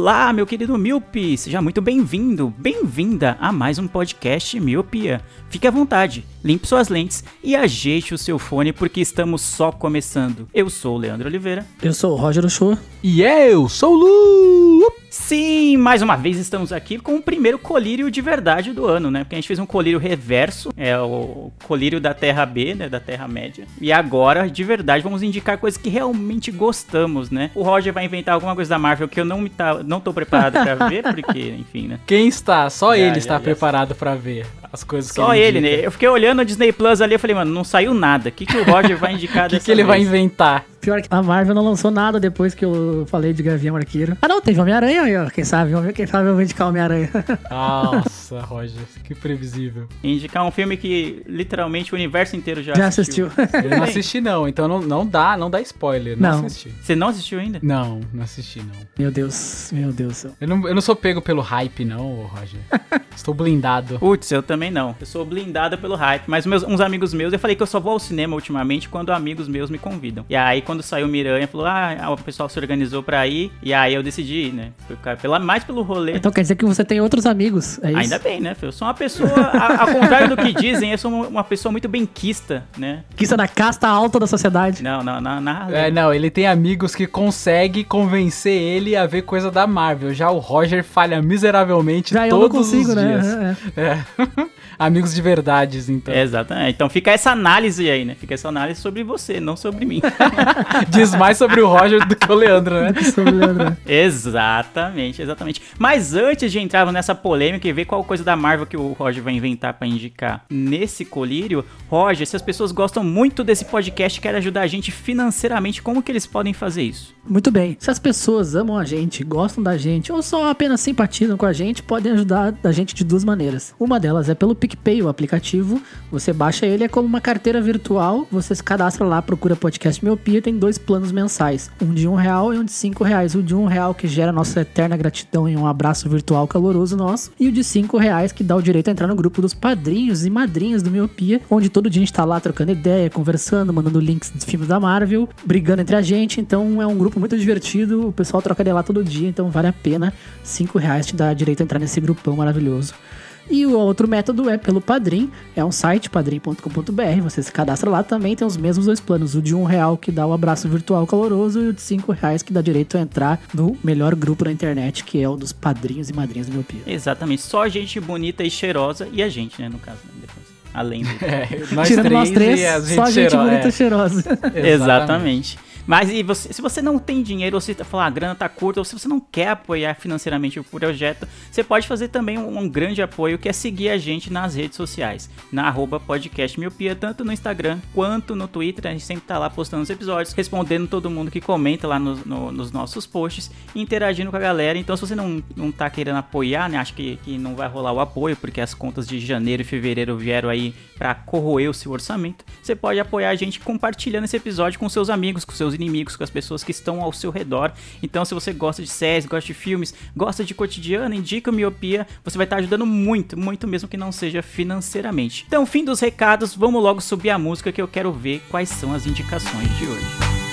Olá, meu querido Miope! Seja muito bem-vindo, bem-vinda a mais um podcast Miopia. Fique à vontade, limpe suas lentes e ajeite o seu fone porque estamos só começando. Eu sou o Leandro Oliveira. Eu sou o Roger Ochoa. E eu sou o Lu! Sim, mais uma vez estamos aqui com o primeiro colírio de verdade do ano, né? Porque a gente fez um colírio reverso, é o colírio da Terra B, né? Da Terra Média. E agora, de verdade, vamos indicar coisas que realmente gostamos, né? O Roger vai inventar alguma coisa da Marvel que eu não, me tá, não tô preparado pra ver, porque, enfim, né? Quem está? Só Já, ele já, está já. preparado pra ver as coisas que Só ele, indica. né? Eu fiquei olhando o Disney Plus ali, eu falei, mano, não saiu nada. O que, que o Roger vai indicar O que, que ele vai vez? inventar? Pior que a Marvel não lançou nada depois que eu falei de Gavião Arqueiro. Ah, não, teve Homem-Aranha aí, ó. Quem sabe, vamos ver quem sabe eu vou indicar Homem-Aranha. Nossa, Roger, que previsível. Indicar um filme que literalmente o universo inteiro já, Já assistiu. assistiu. Eu não assisti não, então não, não dá, não dá spoiler, não, Não. assisti. Você não assistiu ainda? Não, não assisti não. meu Deus, meu Deus. Eu não, eu não sou pego pelo hype não, Roger. Estou blindado. Putz, eu também não. Eu sou blindado pelo hype. Mas meus, uns amigos meus, eu falei que eu só vou ao cinema ultimamente quando amigos meus me convidam. E aí, quando saiu Miranha, falou: Ah, o pessoal se organizou pra ir. E aí eu decidi ir, né? Pela, mais pelo rolê. Então quer dizer que você tem outros amigos, é isso? Ainda bem, né? filho? Eu sou uma pessoa, a- ao contrário do que dizem, eu sou uma- pessoa muito benquista, né? É da casta alta da sociedade. Não, não, na, na É, não, ele tem amigos que conseguem convencer ele a ver coisa da Marvel. Já o Roger falha miseravelmente Já eu não todos consigo, os né? dias. É, é. É. amigos de verdades, então. Exatamente. Então fica essa análise aí, né? Fica essa análise sobre você, não sobre mim. Diz mais sobre o Roger do que o Leandro, né? Sobre o Leandro. exatamente, exatamente. Mas antes de entrar nessa polêmica e ver qual coisa da Marvel que o Roger vai inventar pra indicar nesse colírio, Roger, se as pessoas gostam muito desse podcast e querem ajudar a gente financeiramente, como que eles podem fazer isso? Muito bem. Se as pessoas amam a gente, gostam da gente ou só apenas simpatizam com a gente, podem ajudar a gente de duas maneiras. Uma delas é pelo PicPay, o aplicativo. Você baixa ele, é como uma carteira virtual. Você se cadastra lá, procura podcast Miopia. Tem dois planos mensais: um de um real e um de cinco reais. O de um real que gera nossa eterna gratidão e um abraço virtual caloroso nosso. E o de cinco reais que dá o direito a entrar no grupo dos padrinhos e madrinhas do Miopia, onde todo dia a gente tá lá trocando ideia, conversando, mandando links dos filmes da Marvel, brigando entre a gente. Então é um grupo muito divertido. O pessoal troca ideia lá todo dia, então vale a pena. Cinco reais te dá direito a entrar nesse grupão maravilhoso. E o outro método é pelo Padrim, é um site, padrim.com.br, você se cadastra lá também, tem os mesmos dois planos, o de um real que dá o abraço virtual caloroso e o de cinco reais que dá direito a entrar no melhor grupo da internet, que é o dos padrinhos e madrinhas do meu pia. Exatamente, só gente bonita e cheirosa e a gente, né, no caso, né, depois. Além do... É, nós Tirando três, nós três, e a só gente cheiro- bonita é. e cheirosa. Exatamente. Mas e você- se você não tem dinheiro, ou se tá falando, a grana tá curta, ou se você não quer apoiar financeiramente o projeto, você pode fazer também um, um grande apoio que é seguir a gente nas redes sociais, na arroba podcast miopia, tanto no Instagram quanto no Twitter. A gente sempre tá lá postando os episódios, respondendo todo mundo que comenta lá nos- no- nos nossos posts, interagindo com a galera. Então, se você não, não tá querendo apoiar, né? Acho que, que não vai rolar o apoio, porque as contas de janeiro e fevereiro vieram aí pra corroer o seu orçamento. Você pode apoiar a gente compartilhando esse episódio com seus amigos, com seus inimigos, com as pessoas que estão ao seu redor. Então, se você gosta de séries, gosta de filmes, gosta de cotidiano, indica Miopia, você vai estar ajudando muito, muito mesmo que não seja financeiramente. Então, fim dos recados, vamos logo subir a música que eu quero ver quais são as indicações de hoje.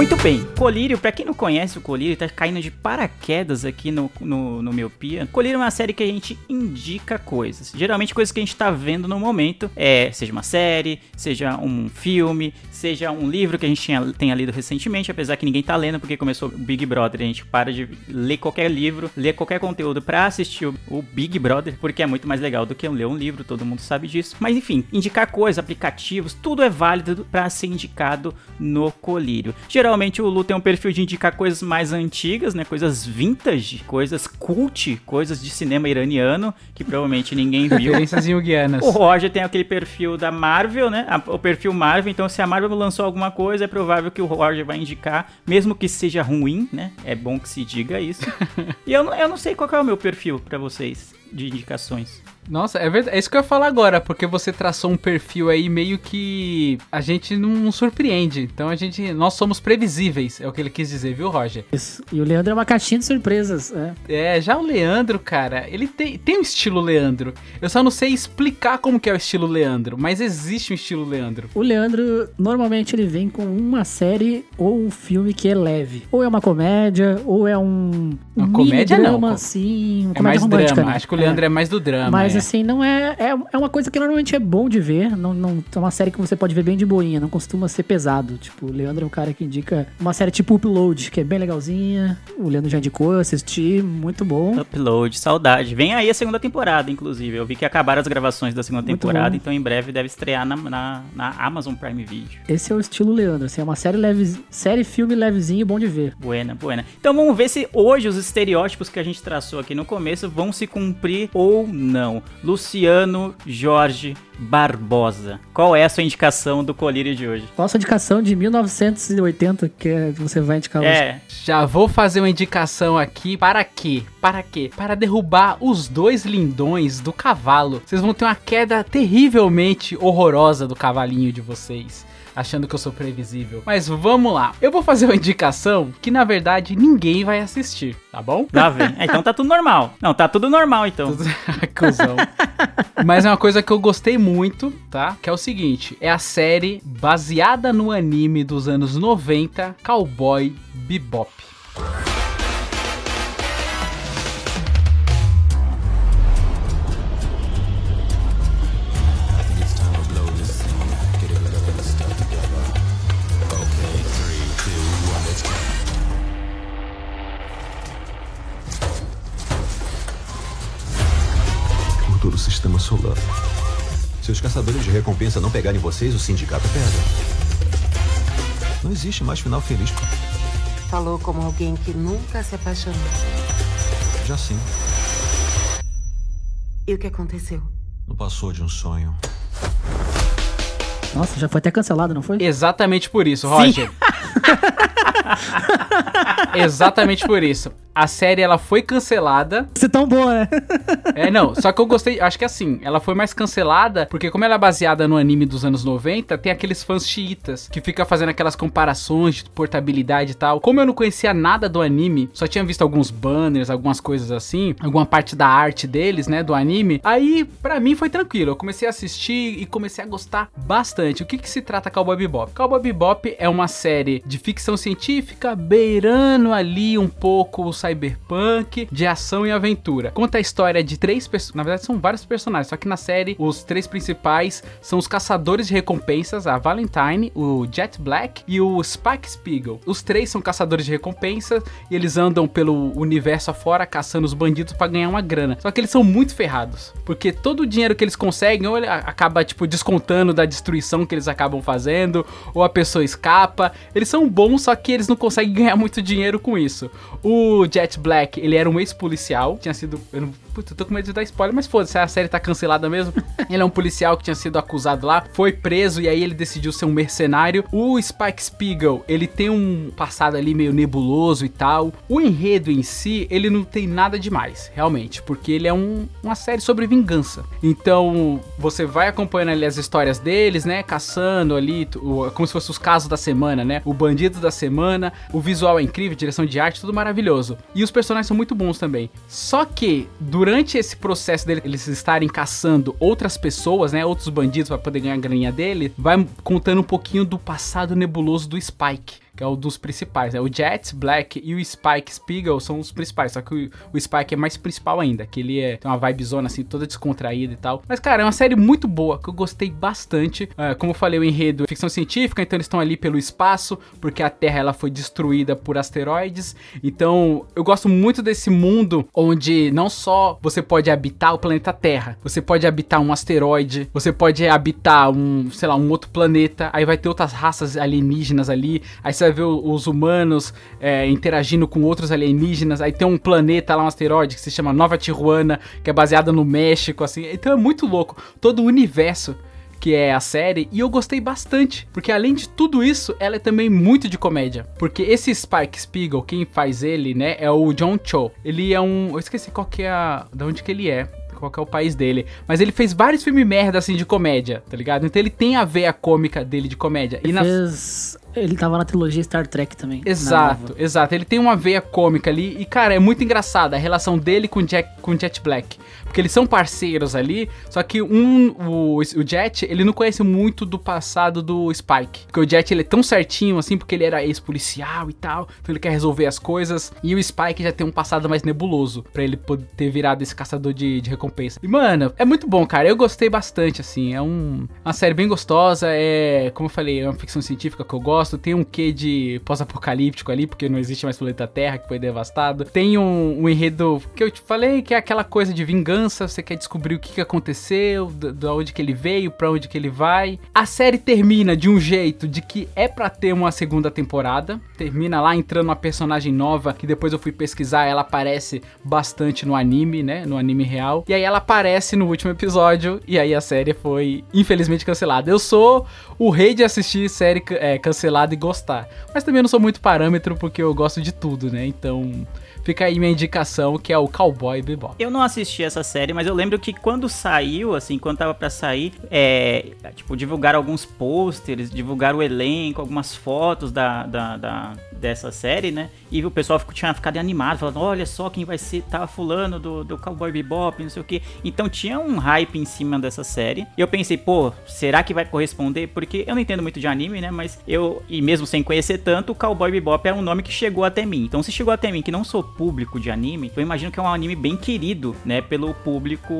Muito bem. Colírio, pra quem não conhece o Colírio, tá caindo de paraquedas aqui no, no, no Miopia. Colírio é uma série que a gente indica coisas. Geralmente coisas que a gente tá vendo no momento. É, seja uma série, seja um filme, seja um livro que a gente tinha, tenha lido recentemente, apesar que ninguém tá lendo porque começou o Big Brother. A gente para de ler qualquer livro, ler qualquer conteúdo pra assistir o, o Big Brother, porque é muito mais legal do que ler um livro, todo mundo sabe disso. Mas enfim, indicar coisas, aplicativos, tudo é válido pra ser indicado no Colírio. Geralmente Geralmente o Lu tem um perfil de indicar coisas mais antigas, né? Coisas vintage, coisas cult, coisas de cinema iraniano, que provavelmente ninguém viu. Referências junguianas. O Roger tem aquele perfil da Marvel, né? O perfil Marvel, então se a Marvel lançou alguma coisa, é provável que o Roger vai indicar, mesmo que seja ruim, né? É bom que se diga isso. e eu, não- eu não sei qual é o meu perfil pra vocês de indicações. Nossa, é verdade. É isso que eu ia falar agora, porque você traçou um perfil aí meio que a gente não surpreende. Então a gente. Nós somos previsíveis, é o que ele quis dizer, viu, Roger? Isso. E o Leandro é uma caixinha de surpresas. É. É, já o Leandro, cara, ele tem, tem um estilo Leandro. Eu só não sei explicar como que é o estilo Leandro, mas existe um estilo Leandro. O Leandro, normalmente, ele vem com uma série ou um filme que é leve. Ou é uma comédia, ou é um. Uma um comédia não, drama, co- assim. Uma É comédia mais romântica, drama. né? Acho que o Leandro é, mais do drama. Mas é. assim, não é, é. É uma coisa que normalmente é bom de ver. Não, não, é uma série que você pode ver bem de boinha. Não costuma ser pesado. Tipo, o Leandro é um cara que indica uma série tipo Upload, que é bem legalzinha. O Leandro já indicou, eu assisti, muito bom. Upload, saudade. Vem aí a segunda temporada, inclusive. Eu vi que acabaram as gravações da segunda Muito temporada, bom. então em breve deve estrear na, na, na Amazon Prime Video. Esse é o estilo Leandro. Assim, é uma série leve, série filme levezinho, bom de ver. Buena, buena. Então vamos ver se hoje os estereótipos que a gente traçou aqui no começo vão se cumprir ou não. Luciano Jorge Barbosa. Qual é a sua indicação do colírio de hoje? Qual a sua indicação de 1980 que é- você vai indicar hoje? É, Já vou fazer uma indicação aqui. Para quê? Para quê? Para derrubar os dois lindões do cavalo. Vocês vão ter uma queda terrivelmente horrorosa do cavalinho de vocês. Achando que eu sou previsível. Mas vamos lá. Eu vou fazer uma indicação que na verdade ninguém vai assistir, tá bom? lá vem. É, então tá tudo normal. Não, tá tudo normal então. Cusão. Mas é uma coisa que eu gostei muito, tá? Que é o seguinte: é a série baseada no anime dos anos 90, Cowboy Bebop. Todo o sistema solar. Se os caçadores de recompensa não pegarem vocês, o sindicato pega. Não existe mais final feliz. Falou como alguém que nunca se apaixonou. Já sim, E o que aconteceu? não passou de um sonho. Nossa, já foi até cancelado, não foi? Exatamente por isso, Roger. Exatamente por isso. A série ela foi cancelada. Você tão boa, né? É, não, só que eu gostei, acho que assim, ela foi mais cancelada porque como ela é baseada no anime dos anos 90, tem aqueles fãs chiitas que fica fazendo aquelas comparações de portabilidade e tal. Como eu não conhecia nada do anime, só tinha visto alguns banners, algumas coisas assim, alguma parte da arte deles, né, do anime. Aí, pra mim foi tranquilo. Eu comecei a assistir e comecei a gostar bastante. O que que se trata Cowboy Bebop? Cowboy Bebop é uma série de ficção científica beirando ali um pouco o cyberpunk, de ação e aventura. Conta a história de três pessoas, na verdade são vários personagens, só que na série os três principais são os caçadores de recompensas, a Valentine, o Jet Black e o Spike Spiegel. Os três são caçadores de recompensas e eles andam pelo universo afora caçando os bandidos pra ganhar uma grana. Só que eles são muito ferrados, porque todo o dinheiro que eles conseguem ou ele acaba tipo descontando da destruição que eles acabam fazendo, ou a pessoa escapa. Eles são bons, só que eles não conseguem ganhar muito dinheiro com isso. O Jet Black, ele era um ex-policial, tinha sido. Eu não, puta, eu tô com medo de dar spoiler, mas foda-se, a série tá cancelada mesmo. ele é um policial que tinha sido acusado lá, foi preso e aí ele decidiu ser um mercenário. O Spike Spiegel, ele tem um passado ali meio nebuloso e tal. O enredo em si, ele não tem nada demais, realmente, porque ele é um- uma série sobre vingança. Então, você vai acompanhando ali as histórias deles, né? Caçando ali, como se fosse os casos da semana, né? O bandido da semana, o visual é incrível, direção de arte, tudo maravilhoso. E os personagens são muito bons também. Só que, durante esse processo deles eles estarem caçando outras pessoas, né? Outros bandidos para poder ganhar a graninha dele, vai contando um pouquinho do passado nebuloso do Spike. Que é o dos principais, né? O Jet, Black e o Spike Spiegel são os principais. Só que o, o Spike é mais principal ainda. Que ele é, tem uma vibezona assim, toda descontraída e tal. Mas, cara, é uma série muito boa, que eu gostei bastante. Ah, como eu falei, o enredo é ficção científica, então eles estão ali pelo espaço, porque a Terra ela foi destruída por asteroides. Então, eu gosto muito desse mundo onde não só você pode habitar o planeta Terra, você pode habitar um asteroide, você pode habitar um, sei lá, um outro planeta, aí vai ter outras raças alienígenas ali, aí você vai a ver os humanos é, interagindo com outros alienígenas. Aí tem um planeta lá, um asteroide que se chama Nova Tijuana, que é baseado no México, assim. Então é muito louco. Todo o universo que é a série, e eu gostei bastante, porque além de tudo isso, ela é também muito de comédia. Porque esse Spike Spiegel, quem faz ele, né, é o John Cho. Ele é um, eu esqueci qual que é a, de onde que ele é. Qual é o país dele. Mas ele fez vários filmes merda, assim, de comédia, tá ligado? Então ele tem a veia cômica dele de comédia. E Ele fez... Ele tava na trilogia Star Trek também. Exato, exato. Ele tem uma veia cômica ali e, cara, é muito engraçada a relação dele com o Jack, com Jet Black. Porque eles são parceiros ali, só que um, o, o Jet, ele não conhece muito do passado do Spike. Porque o Jet, ele é tão certinho, assim, porque ele era ex-policial e tal, então ele quer resolver as coisas. E o Spike já tem um passado mais nebuloso, pra ele poder ter virado esse caçador de, de recompensa. E, mano, é muito bom, cara. Eu gostei bastante, assim. É um, uma série bem gostosa, é, como eu falei, é uma ficção científica que eu gosto. Tem um quê de pós-apocalíptico ali, porque não existe mais planeta Terra, que foi devastado. Tem um, um enredo que eu te falei, que é aquela coisa de vingança, você quer descobrir o que, que aconteceu, da onde que ele veio, pra onde que ele vai. A série termina de um jeito de que é pra ter uma segunda temporada. Termina lá entrando uma personagem nova, que depois eu fui pesquisar, ela aparece bastante no anime, né? No anime real. E aí ela aparece no último episódio, e aí a série foi infelizmente cancelada. Eu sou o rei de assistir série é, cancelada e gostar. Mas também não sou muito parâmetro, porque eu gosto de tudo, né? Então fica aí minha indicação, que é o Cowboy Bebop. Eu não assisti essa série, mas eu lembro que quando saiu, assim, quando tava pra sair, é, tipo, divulgaram alguns pôsteres, divulgaram o elenco, algumas fotos da, da, da- dessa série, né? E o pessoal ficou, tinha ficado animado, falando, olha só quem vai ser, tá fulano do, do Cowboy Bebop, não sei o que. Então tinha um hype em cima dessa série. E eu pensei, pô, será que vai corresponder? Porque eu não entendo muito de anime, né? Mas eu, e mesmo sem conhecer tanto, o Cowboy Bebop é um nome que chegou até mim. Então se chegou até mim, que não sou público de anime, eu imagino que é um anime bem querido, né? Pelo público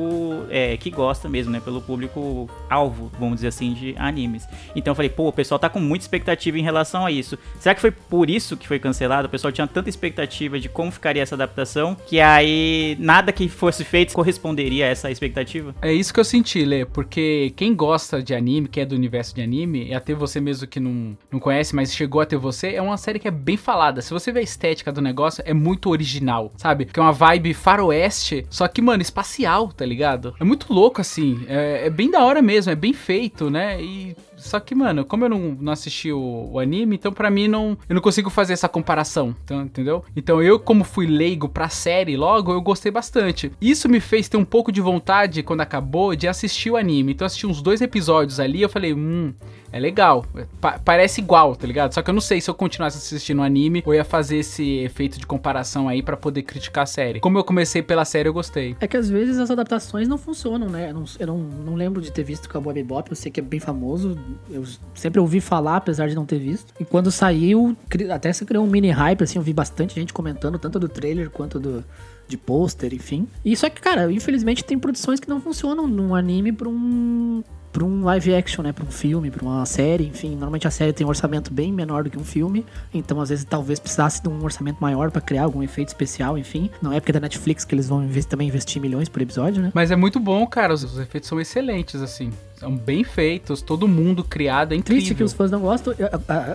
é, que gosta mesmo, né? Pelo público alvo, vamos dizer assim, de animes. Então eu falei, pô, o pessoal tá com muita expectativa em relação a isso. Será que foi por isso que foi cancelado? O pessoal tinha tanta expectativa de como ficaria essa adaptação, que aí nada que fosse feito corresponderia a essa expectativa? É isso que eu senti, Lê, porque quem gosta de anime, que é do universo de anime, e até você mesmo que não, não conhece, mas chegou até você, é uma série que é bem falada. Se você vê a estética do negócio, é muito original, sabe? Que é uma vibe faroeste, só que, mano, espacial, tá ligado? É muito louco, assim. É, é bem da hora mesmo, é bem feito, né? E. Só que, mano, como eu não, não assisti o, o anime, então pra mim não. Eu não consigo fazer essa comparação, então, entendeu? Então eu, como fui leigo pra série logo, eu gostei bastante. Isso me fez ter um pouco de vontade, quando acabou, de assistir o anime. Então eu assisti uns dois episódios ali eu falei, hum, é legal. Pa- parece igual, tá ligado? Só que eu não sei se eu continuasse assistindo o anime ou ia fazer esse efeito de comparação aí pra poder criticar a série. Como eu comecei pela série, eu gostei. É que às vezes as adaptações não funcionam, né? Eu não, eu não, não lembro de ter visto Cowboy Bebop, eu sei que é bem famoso, eu sempre ouvi falar, apesar de não ter visto. E quando saiu, até se criou um mini hype, assim, eu vi bastante gente comentando, tanto do trailer quanto do de pôster, enfim. E só que, cara, infelizmente tem produções que não funcionam num anime pra um para um live action, né, para um filme, para uma série, enfim, normalmente a série tem um orçamento bem menor do que um filme, então às vezes talvez precisasse de um orçamento maior pra criar algum efeito especial, enfim. Não é porque da Netflix que eles vão inves- também investir milhões por episódio, né? Mas é muito bom, cara. Os, os efeitos são excelentes, assim. São bem feitos, todo mundo criado, é Triste que incrível. os fãs não gostam. Eu,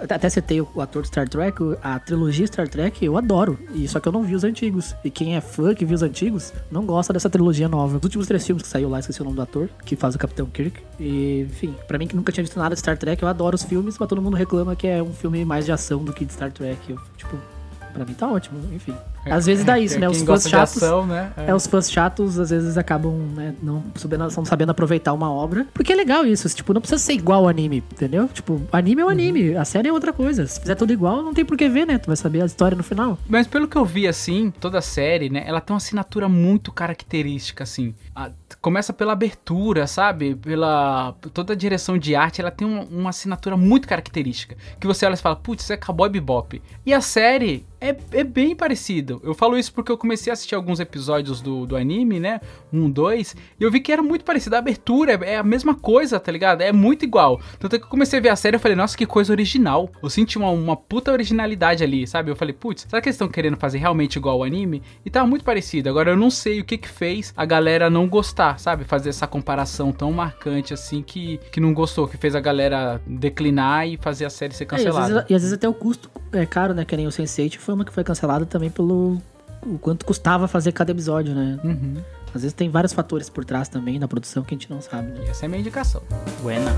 até citei o, ator de Star Trek, a trilogia Star Trek, eu adoro. E só que eu não vi os antigos. E quem é fã que viu os antigos não gosta dessa trilogia nova. Os últimos três filmes que saiu lá, esqueci o nome do ator, que faz o Capitão Kirk. E, enfim, pra mim que nunca tinha visto nada de Star Trek, eu adoro os filmes, mas todo mundo reclama que é um filme mais de ação do que de Star Trek. Eu, tipo, pra mim tá ótimo, enfim. Às vezes dá isso, É, né? Os fãs chatos. ação, né? É, os fãs chatos às vezes acabam, né, não sabendo, não sabendo aproveitar uma obra. Porque é legal isso, tipo, não precisa ser igual ao anime, entendeu? Tipo, anime é o anime, a série é outra coisa. Se fizer tudo igual, não tem por que ver, né? Tu vai saber a história no final. Mas pelo que eu vi, assim, toda a série, né? Ela tem uma assinatura muito característica, assim. A- começa pela abertura, sabe? Pela. Toda a direção de arte, ela tem uma, uma assinatura muito característica. Que você olha e fala, putz, isso é Cowboy Bebop. E a série é, é bem parecido. Eu falo isso porque eu comecei a assistir alguns episódios do, do anime, né? Um, dois, e eu vi que era muito parecido. A abertura é, é a mesma coisa, tá ligado? É muito igual. Tanto é que eu comecei a ver a série e falei, nossa, que coisa original. Eu senti uma, uma puta originalidade ali, sabe? Eu falei, putz, será que eles estão querendo fazer realmente igual ao anime? E tava muito parecido. Agora eu não sei o que que fez a galera não gostar gostar, sabe? Fazer essa comparação tão marcante assim que, que não gostou, que fez a galera declinar e fazer a série ser É, e, às cancelada. vezes, e às vezes até o custo é caro, né? Que nem o Sense8 foi uma que foi cancelada também pelo o quanto custava fazer cada episódio, né? Uhum. Às vezes tem vários fatores por trás também da produção que a gente não sabe, né? E essa é a minha indicação. Buena.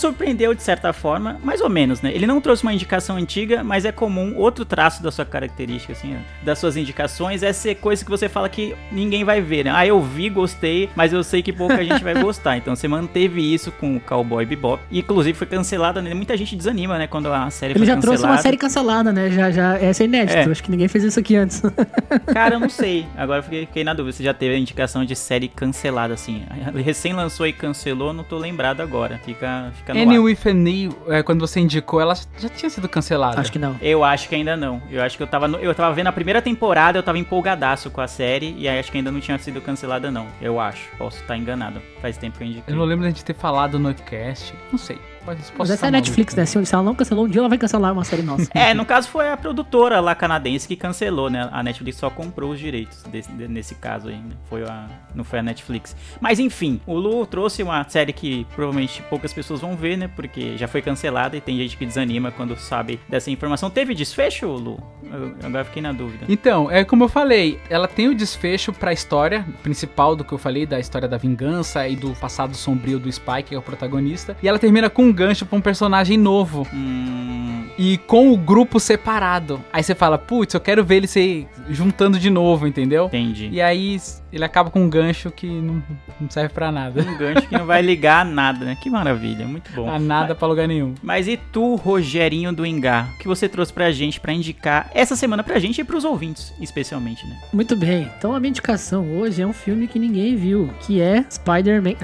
Surpreendeu de certa forma, mais ou menos, né? Ele não trouxe uma indicação antiga, mas é comum outro traço da sua característica, assim, das suas indicações, é ser coisa que você fala que ninguém vai ver, né? Ah, eu vi, gostei, mas eu sei que pouca gente vai gostar. Então você manteve isso com o Cowboy Bebop. E inclusive foi cancelada, né? Muita gente desanima, né? Quando a série Ele foi já cancelada. trouxe uma série cancelada, né? Já, já, essa é inédito. É. Acho que ninguém fez isso aqui antes. Cara, eu não sei. Agora fiquei, fiquei na dúvida. Você já teve a indicação de série cancelada, assim. Recém lançou e cancelou, não tô lembrado agora. Fica, fica no Annie ar. with Annie, é, quando você indicou, ela já tinha sido cancelada. Acho que não. Eu acho que ainda não. Eu acho que eu tava, no- eu tava vendo a primeira temporada, eu tava empolgadaço com a série, e aí acho que ainda não tinha sido cancelada, não. Eu acho. Posso estar enganado. Faz tempo que eu indiquei. Eu não lembro de a gente ter falado no cast. Não sei. Pode, posso Mas essa é a Netflix, né? Se se ela não cancelou um dia, ela vai cancelar uma série nossa. É, no caso foi a produtora lá canadense que cancelou, né? A Netflix só comprou os direitos desse- de- nesse caso aí, né? Foi a, não foi a Netflix. Mas enfim, o Lu trouxe uma série que provavelmente poucas pessoas vão ver, né? Porque já foi cancelada e tem gente que desanima quando sabe dessa informação. Teve desfecho, Lu? Eu, agora fiquei na dúvida. Então, é como eu falei, ela tem o desfecho pra história principal do que eu falei, da história da vingança e do passado sombrio do Spike, que é o protagonista. E ela termina com um gancho pra um personagem novo. Hum, E com o grupo separado. Aí você fala, putz, eu quero ver ele se juntando de novo, entendeu? entendi. E aí ele acaba com um gancho que não, não serve pra nada. Um gancho que não vai ligar a nada, né? Que maravilha, muito bom. A nada pra lugar nenhum. Mas e tu, Rogerinho do Engar? O que você trouxe pra gente pra indicar essa semana pra gente e pros ouvintes, especialmente, né? Muito bem. Então a minha indicação hoje é um filme que ninguém viu, que é Spider-Man.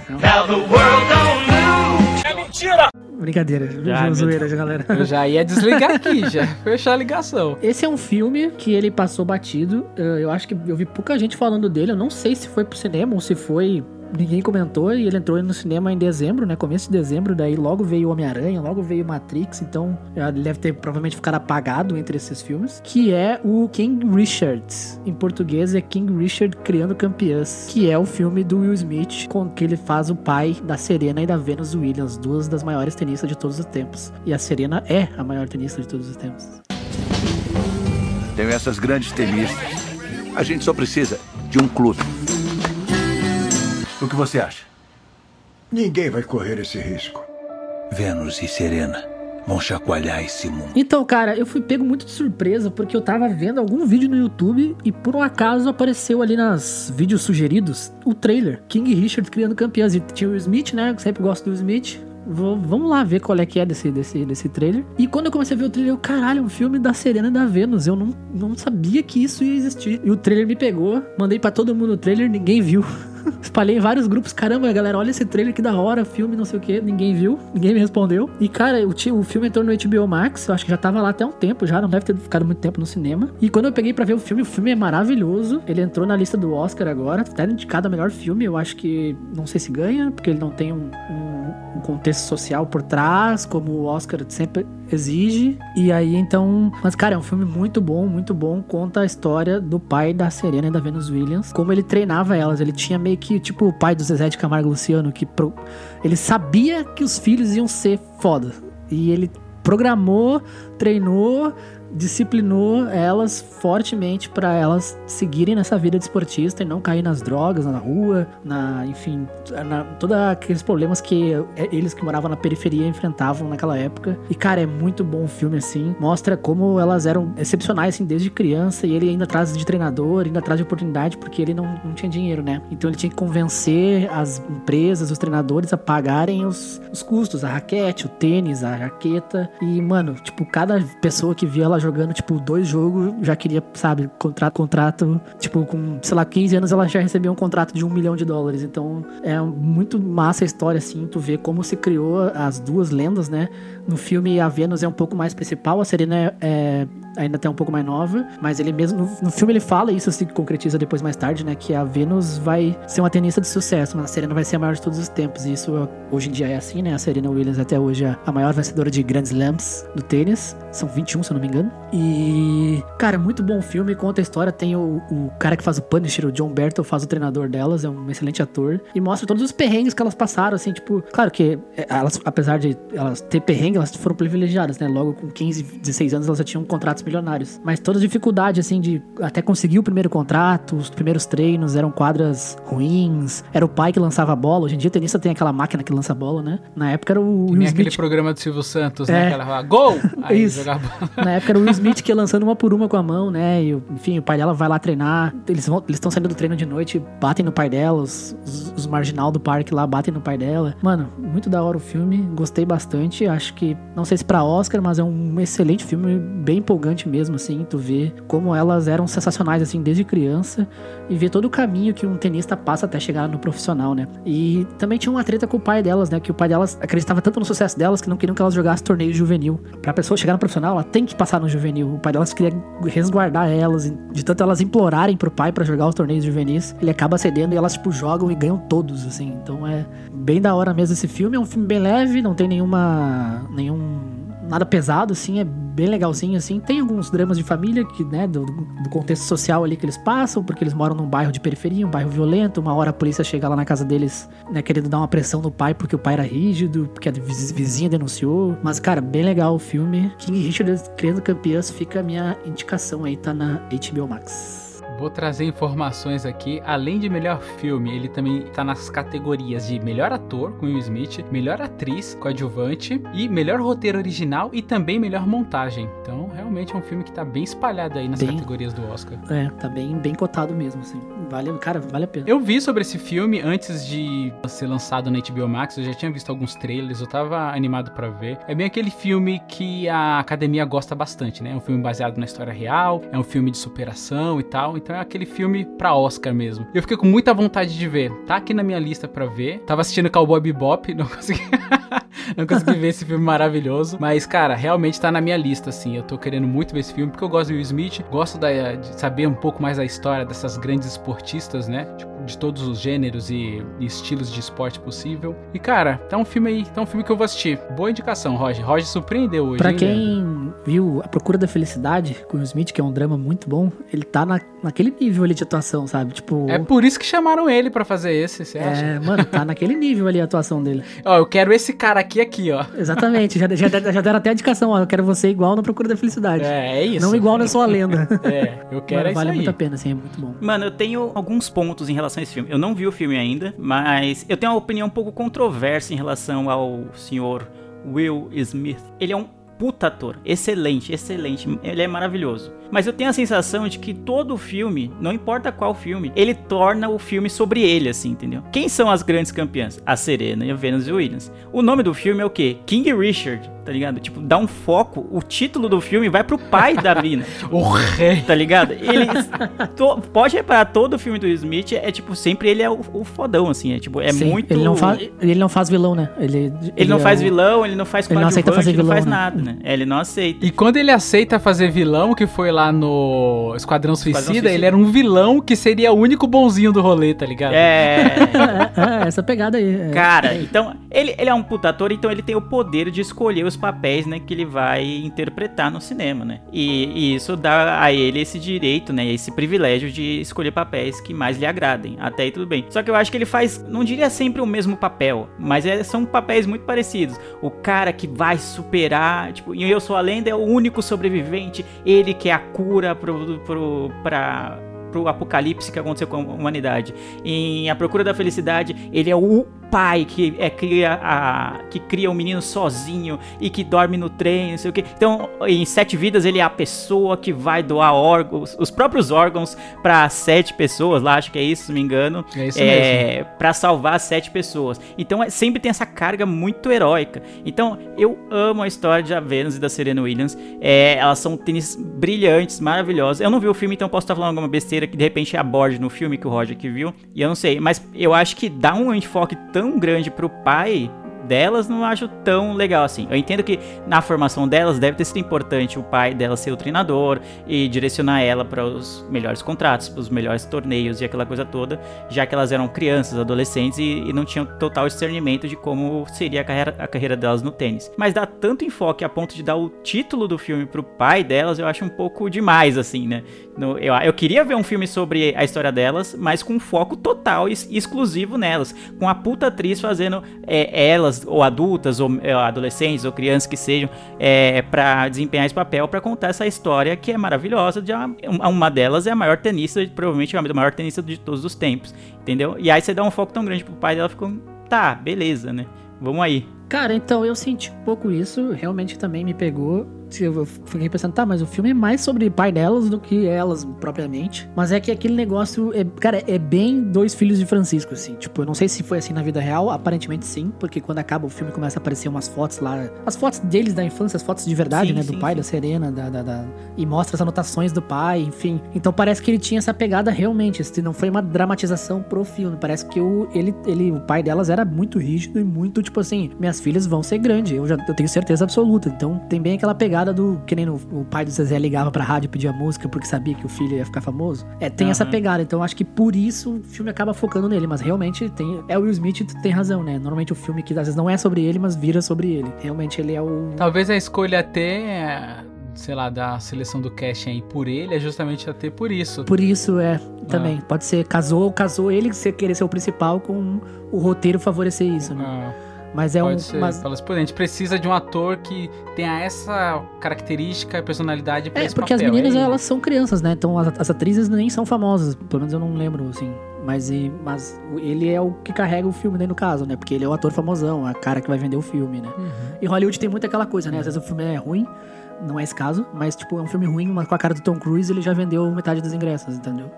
Brincadeira, zoeira, galera. Eu já ia desligar aqui, já. Fechar a ligação. Esse é um filme que ele passou batido. eh, Eu acho que eu vi pouca gente falando dele. Eu não sei se foi pro cinema ou se foi. Ninguém comentou. E ele entrou no cinema em dezembro, né? Começo de dezembro. Daí logo veio Homem-Aranha, logo veio Matrix. Então ele deve ter provavelmente ficado apagado entre esses filmes. Que é o King Richard. Em português é King Richard Criando Campeãs. Que é o filme do Will Smith, com que ele faz o pai da Serena e da Venus Williams, duas das maiores tenistas de todos os tempos. E a Serena é a maior tenista de todos os tempos. Tenho essas grandes tenistas. A gente só precisa de um clube. O que você acha? Ninguém vai correr esse risco. Vênus e Serena vão chacoalhar esse mundo. Então, cara, eu fui pego muito de surpresa porque eu tava vendo algum vídeo no YouTube e por um acaso apareceu ali nas vídeos sugeridos o trailer King Richard criando campeãs. E tinha o Smith, né? Eu sempre gosto do Smith. Vou- vamos lá ver qual é que é desse, desse, desse trailer. E quando eu comecei a ver o trailer, eu, caralho, é um filme da Serena e da Vênus. Eu não, não sabia que isso ia existir. E o trailer me pegou, mandei pra todo mundo o trailer, ninguém viu. Espalhei em vários grupos, caramba, galera, olha esse trailer que da hora, filme, não sei o que, ninguém viu, ninguém me respondeu. E cara, o, o filme entrou no HBO Max, eu acho que já tava lá até um tempo já, não deve ter ficado muito tempo no cinema. E quando eu peguei pra ver o filme, o filme é maravilhoso. Ele entrou na lista do Oscar agora, tá indicado a melhor filme, eu acho que não sei se ganha, porque ele não tem um, um- um contexto social por trás, como o Oscar sempre exige. E aí então, mas cara, é um filme muito bom, muito bom, conta a história do pai da Serena e da Venus Williams, como ele treinava elas, ele tinha meio que tipo o pai do Zezé de Camargo Luciano que pro- ele sabia que os filhos iam ser foda. E ele programou, treinou, disciplinou elas fortemente para elas seguirem nessa vida de esportista e não cair nas drogas, na rua, na, enfim, na, todos aqueles problemas que é, eles que moravam na periferia enfrentavam naquela época. E cara, é muito bom o filme assim, mostra como elas eram excepcionais assim desde criança e ele ainda atrás de treinador, ainda atrás de oportunidade porque ele não, não tinha dinheiro, né? Então ele tinha que convencer as empresas, os treinadores a pagarem os, os custos, a raquete, o tênis, a raqueta. E, mano, tipo, cada pessoa que via ela jogando, tipo, dois jogos, já queria, sabe, contrato, contrato, tipo, com, sei lá, 15 anos ela já recebia um contrato de um milhão de dólares. Então, é muito massa a história, assim, tu vê como se criou as duas lendas, né? No filme, a Vênus é um pouco mais principal, a Serena é, é ainda até um pouco mais nova, mas ele mesmo, no, no, filme ele fala, isso se concretiza depois mais tarde, né, que a Vênus vai ser uma tenista de sucesso, mas a Serena vai ser a maior de todos os tempos, e isso hoje em dia é assim, né, a Serena Williams até hoje é a maior vencedora de Grand Slams do tênis, são 21 se eu não me engano, e, cara, muito bom filme, conta a história, tem o, o cara que faz o Punisher, o John Bertel, faz o treinador delas, é um excelente ator, e mostra todos os perrengues que elas passaram, assim, tipo, claro que é, elas, apesar de elas ter perrengue, elas foram privilegiadas, né, logo com 15, 16 anos elas já tinham contratos milionários. Mas toda a dificuldade, assim, de até conseguir o primeiro contrato, os primeiros treinos eram quadras ruins, era o pai que lançava a bola. Hoje em dia, o tenista tem aquela máquina que lança a bola, né? Na época era o Will Smith. aquele programa do Silvio Santos, né? é. né? Aquela fala, gol! Aí Isso. Na época era o Will Smith que ia lançando uma por uma com a mão, né? E, enfim, o pai dela vai lá treinar. Eles estão saindo do treino de noite, batem no pai dela, os, os, os marginal do parque lá batem no pai dela. Mano, muito da hora o filme, gostei bastante. Acho que, não sei se pra Oscar, mas é um excelente filme, bem empolgante mesmo, assim, tu vê como elas eram sensacionais, assim, desde criança e ver todo o caminho que um tenista passa até chegar no profissional, né? E também tinha uma treta com o pai delas, né? Que o pai delas acreditava tanto no sucesso delas que não queriam que elas jogassem torneio juvenil. Pra pessoa chegar no profissional, ela tem que passar no juvenil. O pai delas queria resguardar elas, de tanto elas implorarem pro pai para jogar os torneios juvenis, ele acaba cedendo e elas, tipo, jogam e ganham todos, assim. Então é bem da hora mesmo esse filme. É um filme bem leve, não tem nenhuma. nenhum nada pesado, assim, é bem legalzinho, assim. Tem alguns dramas de família, que, né, do, do, contexto social ali que eles passam, porque eles moram num bairro de periferia, um bairro violento. Uma hora a polícia chega lá na casa deles, né, querendo dar uma pressão no pai, porque o pai era rígido, porque a vizinha denunciou. Mas, cara, bem legal o filme. King Richard Criando Campeãs fica a minha indicação aí, tá na HBO Max. Vou trazer informações aqui. Além de melhor filme, ele também está nas categorias de melhor ator com Will Smith, melhor atriz coadjuvante e melhor roteiro original e também melhor montagem. Então, realmente é um filme que está bem espalhado aí nas bem, categorias do Oscar. É, tá bem, bem cotado mesmo, assim. Vale, cara, vale a pena. Eu vi sobre esse filme antes de ser lançado na HBO Max, eu já tinha visto alguns trailers, eu tava animado para ver. É bem aquele filme que a academia gosta bastante, né? É um filme baseado na história real, é um filme de superação e tal. Então é aquele filme pra Oscar mesmo. Eu fiquei com muita vontade de ver. Tá aqui na minha lista pra ver. Tava assistindo Cowboy Bebop, não consegui. não consegui ver esse filme maravilhoso. Mas, cara, realmente tá na minha lista, assim. Eu tô querendo muito ver esse filme, porque eu gosto do Will Smith, gosto da, de saber um pouco mais da história dessas grandes esportistas, né? Tipo, de todos os gêneros e, e, estilos de esporte possível. E, cara, tá um filme aí, tá um filme que eu vou assistir. Boa indicação, Roger. Roger surpreendeu hoje. Pra hein, quem viu A Procura da Felicidade com o Smith, que é um drama muito bom, ele tá na, naquele nível ali de atuação, sabe? Tipo. É por isso que chamaram ele para fazer esse, você acha? É, mano, tá naquele nível ali a atuação dele. Ó, eu quero esse cara aqui, aqui, ó. Exatamente, já, já, já deram até a indicação, ó. Eu quero você igual na Procura da Felicidade. É, é isso. Não igual na sua lenda. É, eu quero mano, é Vale muito a pena, assim, é muito bom. Mano, eu tenho alguns pontos em relação a esse filme. Eu não vi o filme ainda, mas eu tenho uma opinião um pouco controversa em relação ao senhor Will Smith. Ele é um puta ator, excelente, excelente, ele é maravilhoso. Mas eu tenho a sensação de que todo o filme, não importa qual filme, ele torna o filme sobre ele, assim, entendeu? Quem são as grandes campeãs? A Serena e a Venus Williams. O nome do filme é o quê? King Richard, tá ligado? Tipo, dá um foco, o título do filme vai pro pai da mina. Tipo, o rei. Tá ligado? Ele, to, pode reparar, todo o filme do Smith é, tipo, sempre ele é o, o fodão, assim, é tipo, é Sim, muito... Ele não, faz, ele não faz vilão, né? Ele, ele, ele não é faz o... vilão, ele não faz ele não aceita fazer vilão, não faz né? nada, né? É, ele não aceita. E quando ele aceita fazer vilão, que foi lá no Esquadrão Suicida, Esquadrão Suicida, ele era um vilão que seria o único bonzinho do rolê, tá ligado? É. é, é essa pegada aí. É. Cara, então, ele, ele é um puta ator, então ele tem o poder de escolher os papéis, né, que ele vai interpretar no cinema, né? E, e isso dá a ele esse direito, né, esse privilégio de escolher papéis que mais lhe agradem. Até aí tudo bem. Só que eu acho que ele faz, não diria sempre o mesmo papel, mas é, são papéis muito parecidos. O cara que vai superar, tipo, e Eu Sou a Lenda é o único sobrevivente, ele que é a cura pro, pro, pra, pro apocalipse que aconteceu com a humanidade. Em A Procura da Felicidade, ele é o pai que é cria a, que cria um menino sozinho e que dorme no trem, não sei o que. Então, em Sete Vidas ele é a pessoa que vai doar órgãos, os próprios órgãos para sete pessoas, lá acho que é isso, se não me engano, É isso é, para salvar sete pessoas. Então, é, sempre tem essa carga muito heróica. Então, eu amo a história de A Venus e da Serena Williams. É, elas são tênis brilhantes, maravilhosas. Eu não vi o filme, então posso estar falando alguma besteira que de repente aborde no filme que o Roger que viu. E eu não sei, mas eu acho que dá um enfoque tão grande pro pai delas não acho tão legal assim. Eu entendo que na formação delas deve ter sido importante o pai dela ser o treinador e direcionar ela para os melhores contratos, para os melhores torneios e aquela coisa toda, já que elas eram crianças, adolescentes e, e não tinham total discernimento de como seria a carreira, a carreira delas no tênis. Mas dá tanto enfoque a ponto de dar o título do filme pro pai delas, eu acho um pouco demais, assim, né? No, eu, eu queria ver um filme sobre a história delas, mas com foco total e exclusivo nelas. Com a puta atriz fazendo é, elas, ou adultas, ou é, adolescentes, ou crianças que sejam, é, para desempenhar esse papel, para contar essa história que é maravilhosa. De uma, uma delas é a maior tenista, provavelmente a maior tenista de todos os tempos, entendeu? E aí você dá um foco tão grande pro pai dela, ficou, tá, beleza, né? Vamos aí. Cara, então eu senti um pouco isso, realmente também me pegou. Eu fiquei pensando, tá, mas o filme é mais sobre o pai delas do que elas propriamente. Mas é que aquele negócio, é, cara, é bem dois filhos de Francisco, assim. Tipo, eu não sei se foi assim na vida real, aparentemente sim, porque quando acaba o filme começa a aparecer umas fotos lá. As fotos deles da infância, as fotos de verdade, Sim, né? sim, do pai, sim. da Serena, da, da, da- E mostra as anotações do pai, enfim. Então parece que ele tinha essa pegada realmente. Isso não foi uma dramatização pro filme. Parece que o, ele, ele, o pai delas era muito rígido e muito, tipo assim, minhas filhas vão ser grandes. Eu já eu tenho certeza absoluta. Então tem bem aquela pegada do. Que nem o, o pai do Zezé ligava pra rádio e pedia música porque sabia que o filho ia ficar famoso. É, tem essa Aham. pegada. Então acho que por isso o filme acaba focando nele. Mas realmente tem. É o Will Smith, tu tem razão, né? Normalmente o filme que às vezes não é sobre ele, mas vira sobre ele. Realmente ele é o. Talvez a escolha até, sei lá, da seleção do casting aí por ele é justamente até por isso. Por isso é, também. Pode ser, casou, casou ele querer ser o principal com o roteiro favorecer isso, né? Ah, Mas é um. pode ser. Mas, Fala assim, a gente precisa de um ator que tenha essa característica e personalidade pra é, porque as papel. meninas, é elas são crianças, né? Então as, as atrizes nem são famosas. Pelo menos eu não lembro, assim. Mas, e- mas ele é o que carrega o filme, né, no caso, né? Porque ele é o ator famosão, a cara que vai vender o filme, né? Uhum. E Hollywood tem muito aquela coisa, né? Às vezes o filme é ruim, não é esse caso, mas, tipo, é um filme ruim, mas com a cara do Tom Cruise ele já vendeu metade dos ingressos, entendeu?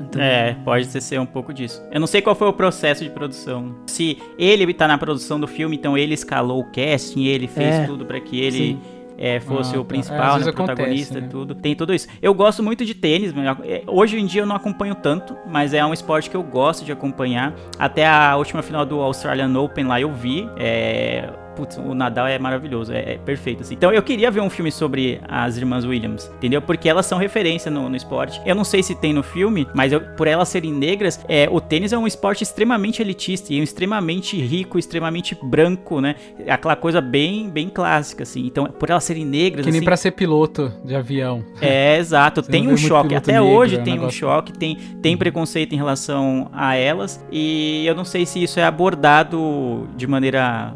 Então, É, pode ser- ser um pouco disso. Eu não sei qual foi o processo de produção. Se ele tá na produção do filme, então ele escalou o casting, ele fez É, tudo pra que ele sim. é, fosse Ah, tá. o É, principal, às né, protagonista acontece, né? e tudo. Tem tudo isso. Eu gosto muito de tênis. é, Hoje em dia eu não acompanho tanto, mas é um esporte que eu gosto de acompanhar. Até a última final do Australian Open lá eu vi. É, Putz, o Nadal é maravilhoso, é, é perfeito, assim. Então eu queria ver um filme sobre as irmãs Williams, entendeu? Porque elas são referência no, no esporte. Eu não sei se tem no filme, mas eu- por elas serem negras, é, o tênis é um esporte extremamente elitista e um extremamente rico, extremamente branco, né? Aquela coisa bem, bem clássica, assim. Então, por elas serem negras, Que nem assim, pra ser piloto de avião. é, exato. Tem um choque. Até negro, hoje é um tem um negócio- choque, tem, tem preconceito em relação a elas. E eu não sei se isso é abordado de maneira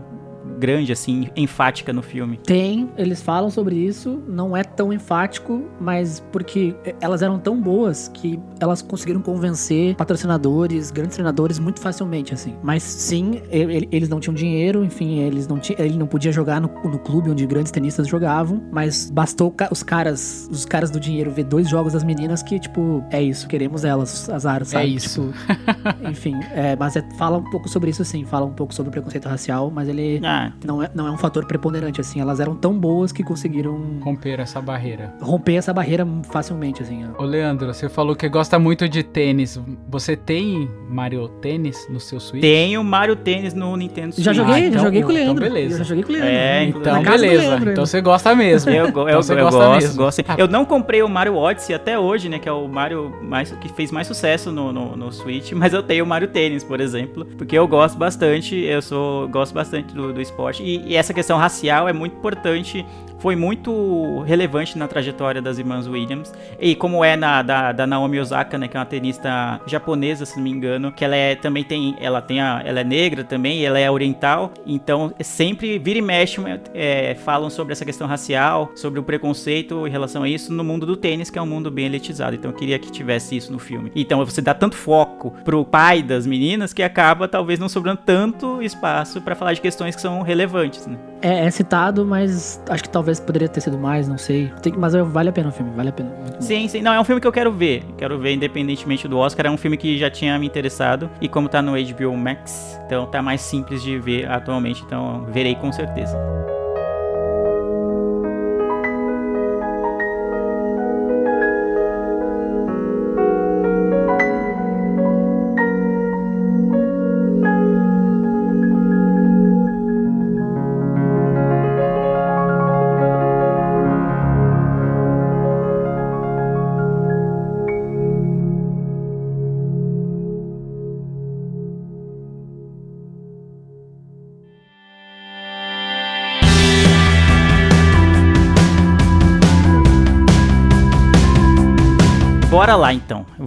grande, assim, enfática no filme. Tem, eles falam sobre isso, não é tão enfático, mas porque elas eram tão boas que elas conseguiram convencer patrocinadores, grandes treinadores muito facilmente, assim. Mas sim, e- e- eles não tinham dinheiro, enfim, eles não tinham, ele não podia jogar no, no clube onde grandes tenistas jogavam, mas bastou ca- os caras, os caras do dinheiro ver dois jogos das meninas que, tipo, é isso, queremos elas, azar, sabe? É isso. Tipo, enfim, é, mas é- fala um pouco sobre isso, sim, fala um pouco sobre o preconceito racial, mas ele Ah, não é, não é um fator preponderante, assim. Elas eram tão boas que conseguiram Romper essa barreira. romper essa barreira facilmente, assim. ó. Ô Leandro, você falou que gosta muito de tênis. Você tem Mario Tênis no seu Switch? tem o Mario Tênis no Nintendo Switch. Já joguei, então- já joguei com o então Leandro. beleza. Eu já joguei com o Leandro. É, Na Então, do beleza. Leandro, então você gosta mesmo. Eu, go- eu, Então você eu gosta gosto, mesmo. gosto. Eu não comprei o Mario Odyssey até hoje, né? Que é o Mario mais, que fez mais sucesso no, no, no Switch, mas eu tenho o Mario Tênis, por exemplo, porque eu gosto bastante, eu sou gosto bastante do, do esporte forte. E, e essa questão racial é muito importante foi muito relevante na trajetória das irmãs Williams. E como é na da, da Naomi Osaka, né, que é uma tenista japonesa, se não me engano, que ela é também tem, ela tem a, ela é negra também, ela é oriental, então sempre vira e mexe é, falam sobre essa questão racial, sobre o preconceito em relação a isso no mundo do tênis, que é um mundo bem elitizado. Então eu queria que tivesse isso no filme. Então você dá tanto foco pro pai das meninas que acaba talvez não sobrando tanto espaço para falar de questões que são relevantes, né? É, é, citado, mas acho que talvez poderia ter sido mais, não sei. Tem, mas vale a pena o filme, vale a pena. Sim, sim. Não, é um filme que eu quero ver. Quero ver independentemente do Oscar. É um filme que já tinha me interessado. E como tá no HBO Max, então tá mais simples de ver atualmente. Então verei com certeza.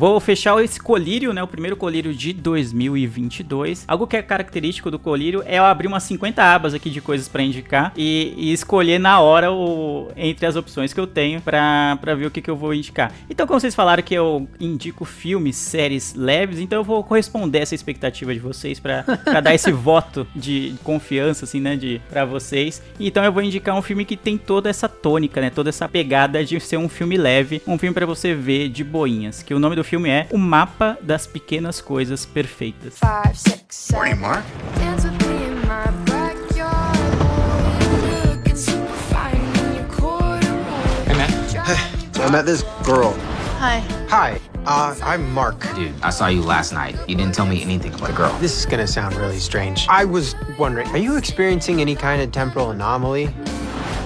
Vou fechar esse colírio, né? O primeiro colírio de 2022. Algo que é característico do colírio é eu abrir umas 50 abas aqui de coisas para indicar e, e, escolher na hora o, entre as opções que eu tenho para ver o que, que eu vou indicar. Então, como vocês falaram que eu indico filmes, séries leves, então eu vou corresponder a essa expectativa de vocês para dar esse voto de confiança, assim, né? De, pra vocês. Então, eu vou indicar um filme que tem toda essa tônica, né? Toda essa pegada de ser um filme leve, um filme para você ver de boa que o nome do filme é O Mapa das Pequenas Coisas Perfeitas. Morning, Mark. Hey, man. Hey, so I met this girl. Hi. Hi, uh, I'm Mark. Dude, I saw you last night. You didn't tell me anything about a girl. This is gonna sound really strange. I was wondering, are you experiencing any kind of temporal anomaly?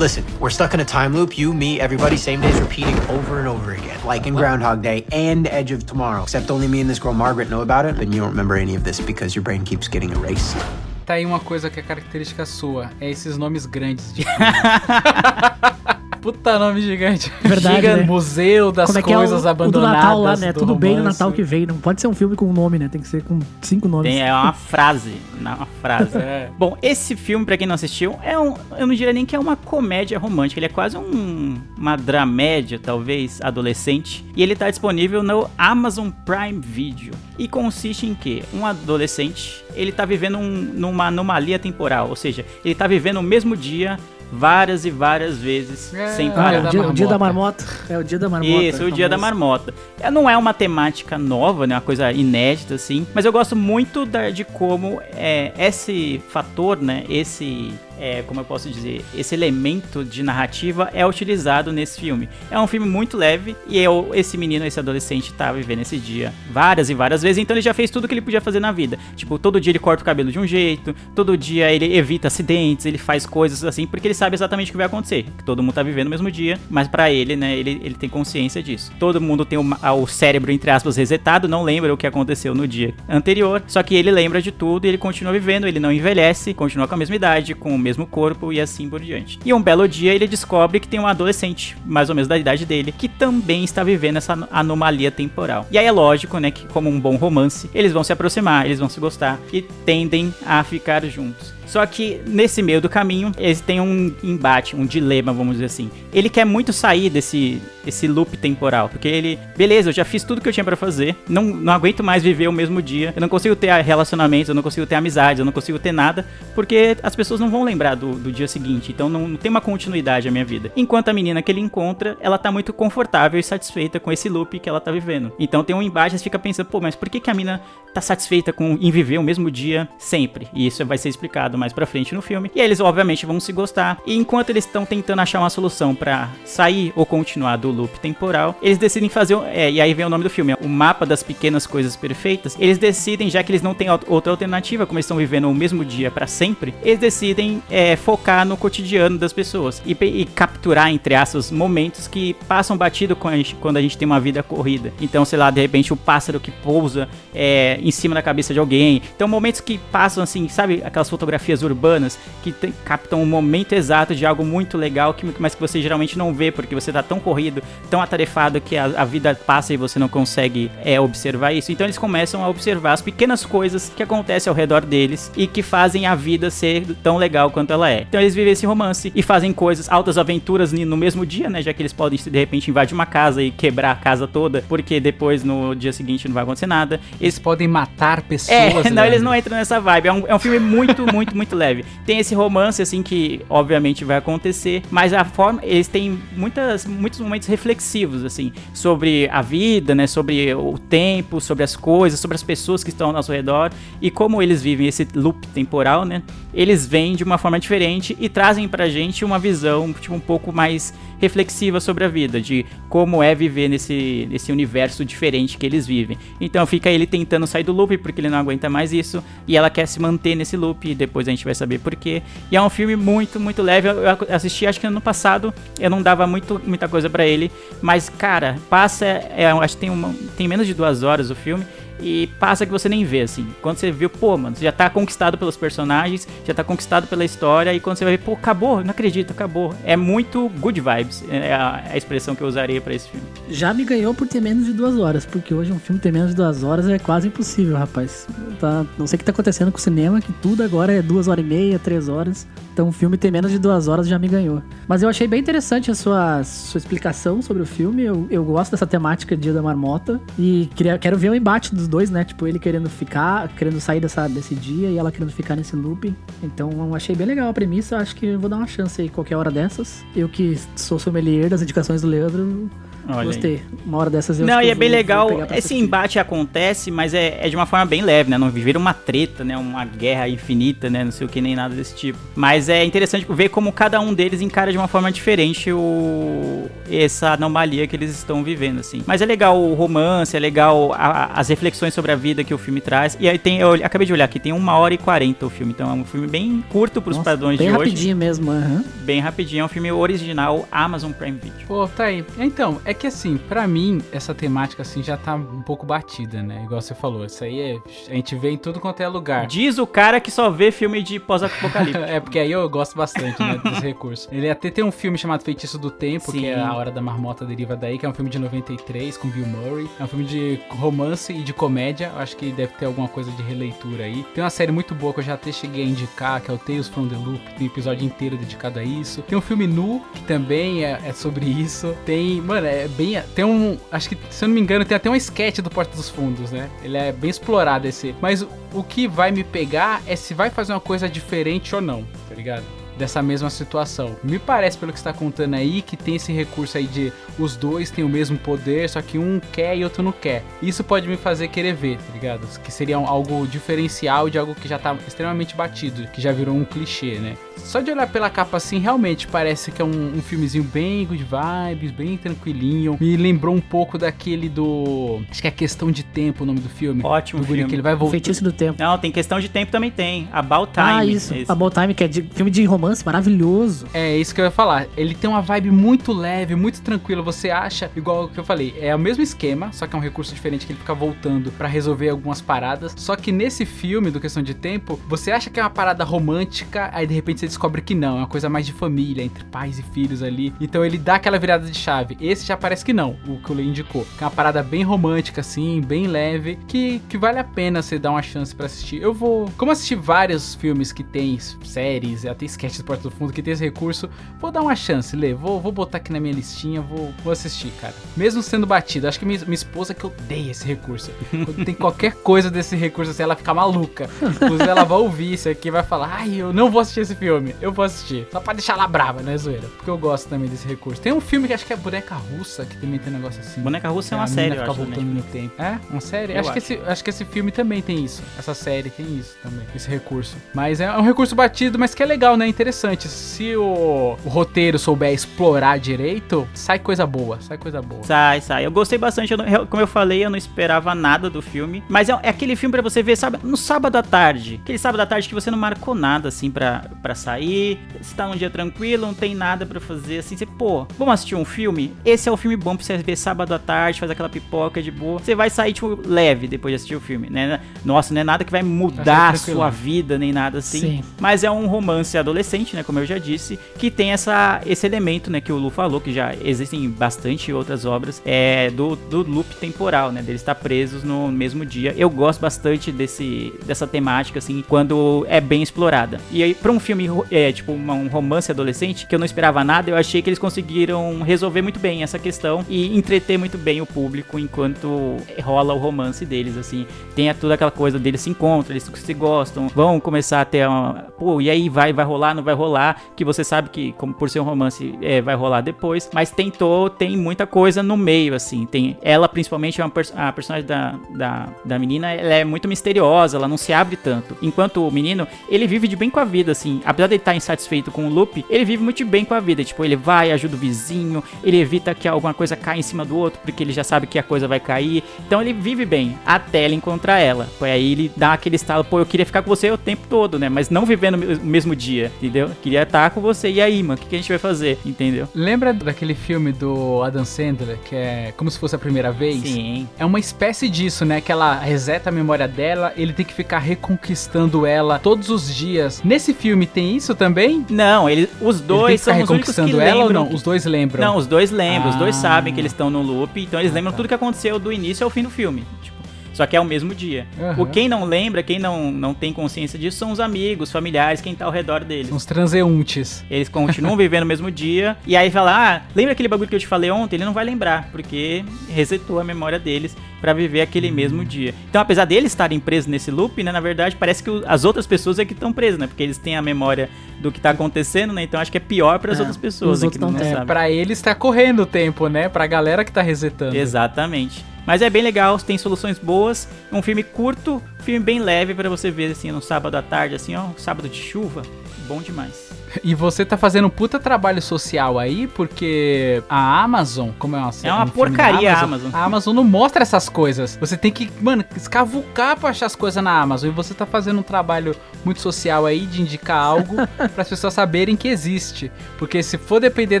Listen, we're stuck in a time loop. You, me, everybody, same days repeating over and over again. Like in Groundhog Day and Edge of Tomorrow. Except only me and this girl Margaret know about it, and you don't remember any of this because your brain keeps getting erased. Tá aí uma coisa que é característica sua, é esses nomes grandes de Puta nome gigante. Verdade, Giga né? Museu das Como é que coisas é o, abandonadas. O do Natal lá, né? do Tudo bem no romance. Natal que vem. Não pode ser um filme com um nome, né? Tem que ser com cinco nomes. Tem, é uma frase, não, uma frase. É. Bom, esse filme, pra quem não assistiu, é um. Eu não diria nem que é uma comédia romântica, ele é quase um, uma dramédia, talvez, adolescente. E ele tá disponível no Amazon Prime Video. E consiste em que um adolescente, ele tá vivendo um, numa anomalia temporal, ou seja, ele tá vivendo o mesmo dia várias e várias vezes É, sem parar. é o dia, o dia da marmota. É o dia da marmota. Isso, o dia da marmota. É, Não é uma temática nova, né? Uma coisa inédita, assim. Mas eu gosto muito da- de como é, esse fator, né? Esse. É, como eu posso dizer, esse elemento de narrativa é utilizado nesse filme. É um filme muito leve e eu, esse menino, esse adolescente, tá vivendo esse dia várias e várias vezes, então ele já fez tudo que ele podia fazer na vida. Tipo, todo dia ele corta o cabelo de um jeito, todo dia ele evita acidentes, ele faz coisas assim, porque ele sabe exatamente o que vai acontecer. Que todo mundo tá vivendo no mesmo dia, mas pra ele, né, ele, ele tem consciência disso. Todo mundo tem o, o cérebro, entre aspas, resetado, não lembra o que aconteceu no dia anterior, só que ele lembra de tudo e ele continua vivendo, ele não envelhece, continua com a mesma idade, com o mesmo corpo e assim por diante. E um belo dia ele descobre que tem um adolescente, mais ou menos da idade dele, que também está vivendo essa ano- anomalia temporal. E aí é lógico, né, que como um bom romance, eles vão se aproximar, eles vão se gostar e tendem a ficar juntos. Só que nesse meio do caminho, eles têm um embate, um dilema, vamos dizer assim. Ele quer muito sair desse esse loop temporal, porque ele, beleza, eu já fiz tudo que eu tinha pra fazer, não, não aguento mais viver o mesmo dia, eu não consigo ter relacionamentos, eu não consigo ter amizades, eu não consigo ter nada, porque as pessoas não vão lembrar do, do dia seguinte, então não, não tem uma continuidade a minha vida. Enquanto a menina que ele encontra, ela tá muito confortável e satisfeita com esse loop que ela tá vivendo. Então tem um embate, você fica pensando, pô, mas por que, que a mina tá satisfeita com em viver o mesmo dia sempre? E isso vai ser explicado mais pra frente no filme. E eles obviamente vão se gostar. E enquanto eles estão tentando achar uma solução pra sair ou continuar do loop temporal, eles decidem fazer, é, e aí vem o nome do filme, o mapa das pequenas coisas perfeitas. Eles decidem, já que eles não têm outra alternativa, como eles estão vivendo o mesmo dia pra sempre, eles decidem é, focar no cotidiano das pessoas e, e capturar entre aspas momentos que passam batido a gente- quando a gente tem uma vida corrida. Então, sei lá, de repente o pássaro que pousa é, em cima da cabeça de alguém. Então, momentos que passam assim, sabe, aquelas fotografias fotografias urbanas que tem, captam o momento exato de algo muito legal, que, mas que você geralmente não vê, porque você tá tão corrido, tão atarefado que a, a vida passa e você não consegue é, observar isso. Então eles começam a observar as pequenas coisas que acontecem ao redor deles e que fazem a vida ser tão legal quanto ela é. Então eles vivem esse romance e fazem coisas, altas aventuras no mesmo dia, né? Já que eles podem de repente invadir uma casa e quebrar a casa toda, porque depois no dia seguinte não vai acontecer nada. Eles podem matar pessoas. É, não, né? eles não entram nessa vibe. É um, é um filme muito, muito, muito leve. Tem esse romance, assim, que obviamente vai acontecer, mas a forma. Eles têm muitas, muitos momentos reflexivos, assim, sobre a vida, né? Sobre o tempo, sobre as coisas, sobre as pessoas que estão ao nosso redor e como eles vivem esse loop temporal, né? Eles vêm de uma forma diferente e trazem pra gente uma visão, tipo, um pouco mais reflexiva sobre a vida, de como é viver nesse, nesse universo diferente que eles vivem. Então fica ele tentando sair do loop porque ele não aguenta mais isso, e ela quer se manter nesse loop, e depois a gente vai saber porquê. E é um filme muito, muito leve. Eu assisti acho que ano passado, eu não dava muito, muita coisa para ele, mas cara, passa, é, acho que tem, uma, tem menos de duas horas o filme e passa que você nem vê, assim. Quando você viu, pô, mano, você já tá conquistado pelos personagens, já tá conquistado pela história, e quando você vai ver, pô, acabou, não acredito, acabou. É muito good vibes, é a, a expressão que eu usaria para esse filme. Já me ganhou por ter menos de duas horas, porque hoje um filme ter menos de duas horas é quase impossível, rapaz. Tá, não sei o que tá acontecendo com o cinema, que tudo agora é duas horas e meia, três horas. Então o filme ter menos de duas horas já me ganhou. Mas eu achei bem interessante a sua, sua explicação sobre o filme. Eu, eu gosto dessa temática Dia da Marmota. E queria, quero ver o embate dos dois, né? Tipo, ele querendo ficar, querendo sair dessa, desse dia e ela querendo ficar nesse loop. Então eu achei bem legal a premissa. Acho que vou dar uma chance aí qualquer hora dessas. Eu que sou sommelier das indicações do Leandro, Olha Gostei. Aí. Uma hora dessas eu Não, e é bem vou, legal. Vou esse assistir. embate acontece, mas é, é, de uma forma bem leve, né? Não viver uma treta, né? Uma guerra infinita, né? Não sei o que, nem nada desse tipo. Mas é interessante ver como cada um deles encara de uma forma diferente o essa anomalia que eles estão vivendo, assim. Mas é legal o romance, é legal a, as reflexões sobre a vida que o filme traz. E aí tem, eu acabei de olhar aqui, tem uma hora e quarenta o filme. Então é um filme bem curto pros Nossa, padrões de hoje. Bem rapidinho mesmo, uhum. Bem rapidinho. É um filme original Amazon Prime Video. Pô, tá aí. Então, é que assim, para mim, essa temática assim já tá um pouco batida, né? Igual você falou, isso aí é, a gente vê em tudo quanto é lugar. Diz o cara que só vê filme de pós-apocalipse. é, porque aí eu gosto bastante, né, desse recurso. Ele até tem um filme chamado Feitiço do Tempo, Sim. que é A Hora da Marmota deriva daí, que é um filme de 93 com Bill Murray. É um filme de romance e de comédia. Eu acho que deve ter alguma coisa de releitura aí. Tem uma série muito boa que eu já até cheguei a indicar, que é o Tales from the Loop, tem um episódio inteiro dedicado a isso. Tem um filme nu, que também é, é sobre isso. Tem, mano, é bem tem um. Acho que, se eu não me engano, tem até um sketch do Porta dos Fundos, né? Ele é bem explorado esse. Mas o que vai me pegar é se vai fazer uma coisa diferente ou não, tá ligado? dessa mesma situação. Me parece, pelo que está contando aí, que tem esse recurso aí de os dois têm o mesmo poder, só que um quer e outro não quer. Isso pode me fazer querer ver, tá ligado? Que seria algo diferencial de algo que já tá extremamente batido, que já virou um clichê, né? Só de olhar pela capa assim, realmente parece que é um, um filmezinho bem good vibes, bem tranquilinho. Me lembrou um pouco daquele do. Acho que é Questão de Tempo o nome do filme. Ótimo, do filme. que ele vai voltar. Feitiço do Tempo. Não, tem Questão de Tempo também tem. About Time. Ah, isso. Esse. About Time, que é de, filme de romance maravilhoso. É, isso que eu ia falar. Ele tem uma vibe muito leve, muito tranquila. Você acha, igual o que eu falei, é o mesmo esquema, só que é um recurso diferente que ele fica voltando para resolver algumas paradas. Só que nesse filme, do Questão de Tempo, você acha que é uma parada romântica, aí de repente você descobre que não, é uma coisa mais de família, entre pais e filhos ali. Então ele dá aquela virada de chave. Esse já parece que não, o que o Lei indicou. É uma parada bem romântica, assim, bem leve, que, que vale a pena você dar uma chance para assistir. Eu vou. Como assisti vários filmes que tem séries, até sketches do Porta do Fundo que tem esse recurso, vou dar uma chance, Lê. Vou, vou botar aqui na minha listinha, vou, vou assistir, cara. Mesmo sendo batido, acho que minha, minha esposa que odeia esse recurso. Quando tem qualquer coisa desse recurso assim, ela fica maluca. Inclusive, ela vai ouvir isso aqui vai falar: Ai, eu não vou assistir esse filme. Eu vou assistir. Só pra deixar ela brava, né, zoeira? Porque eu gosto também desse recurso. Tem um filme que acho que é Boneca Russa, que também tem um negócio assim. Boneca Russa é uma série, eu acho. voltando no tempo. É? Uma série? Acho, acho, Que esse, acho que esse filme também tem isso. Essa série tem isso também. Esse recurso. Mas é um recurso batido, mas que é legal, né? Interessante. Se o, o roteiro souber explorar direito, sai coisa boa. Sai coisa boa. Sai, sai. Eu gostei bastante. Eu não, como eu falei, eu não esperava nada do filme. Mas é, é aquele filme para você ver, sabe, no sábado à tarde. Aquele sábado à tarde que você não marcou nada, assim, pra, pra sair, você tá num dia tranquilo, não tem nada pra fazer, assim, você, pô, vamos assistir um filme? Esse é o filme bom pra você ver sábado à tarde, faz aquela pipoca de boa. Você vai sair, tipo, leve depois de assistir o filme, né? Nossa, não é nada que vai mudar a sua vida, nem nada assim. Sim. Mas é um romance adolescente, né? Como eu já disse, que tem essa, esse elemento, né? Que o Lu falou, que já existem bastante outras obras, é do, do loop temporal, né? Deles estar presos no mesmo dia. Eu gosto bastante desse, dessa temática, assim, quando é bem explorada. E aí, pra um filme, é, tipo, um romance adolescente, que eu não esperava nada, eu achei que eles conseguiram resolver muito bem essa questão e entreter muito bem o público enquanto rola o romance deles, assim. Tem toda aquela coisa deles se encontram, eles se gostam, vão começar a ter uma. Pô, e aí vai, vai rolar, não vai rolar? Que você sabe que, como por ser um romance, é, vai rolar depois. Mas tentou, tem muita coisa no meio, assim. Tem ela, principalmente, é uma pers- a personagem da, da, da menina, ela é muito misteriosa, ela não se abre tanto. Enquanto o menino, ele vive de bem com a vida, assim. Apesar de ele estar insatisfeito com o loop, ele vive muito bem com a vida. Tipo, ele vai, ajuda o vizinho, ele evita que alguma coisa caia em cima do outro, porque ele já sabe que a coisa vai cair. Então ele vive bem, até ele encontrar ela. Foi aí ele dá aquele estalo, pô, eu queria ficar com você o tempo todo, né? Mas não vivendo o mesmo dia, entendeu? Queria estar com você. E aí, mano, o que, que a gente vai fazer? Entendeu? Lembra daquele filme do Adam Sandler, que é como se fosse a primeira vez? Sim. É uma espécie disso, né? Que ela reseta a memória dela, ele tem que ficar reconquistando ela todos os dias. Nesse filme tem isso também? Não, ele, os Ele que dois ficar são os únicos que ela ou lembram. não? Os dois lembram? Não, os dois lembram, os dois Ah. sabem que eles estão no loop, então eles lembram tudo que aconteceu do início ao fim do filme. Tipo, só que é o mesmo dia. Aham. O quem não lembra, quem não, não tem consciência disso, são os amigos, familiares, quem tá ao redor deles. Uns transeuntes. Eles continuam vivendo o mesmo dia. E aí fala, ah, lembra aquele bagulho que eu te falei ontem? Ele não vai lembrar, porque resetou a memória deles pra viver aquele mesmo dia. Então, apesar deles estarem presos nesse loop, né, na verdade, parece que as outras pessoas é que estão presas, né? Porque eles têm a memória do que tá acontecendo, né? Então acho que é pior para as É, outras pessoas, os né, que não, não sabem. Pra eles tá correndo o tempo, né? Pra galera que tá resetando. Exatamente. Mas é bem legal, tem soluções boas. Um filme curto, filme bem leve pra você ver assim no sábado à tarde, assim, ó, sábado de chuva. Bom demais. E você tá fazendo um puta trabalho social aí, porque a Amazon, como é uma É uma um porcaria a Amazon. A Amazon não mostra essas coisas. Você tem que, mano, escavucar pra achar as coisas na Amazon. E você tá fazendo um trabalho muito social aí de indicar algo para as pessoas saberem que existe. Porque se for depender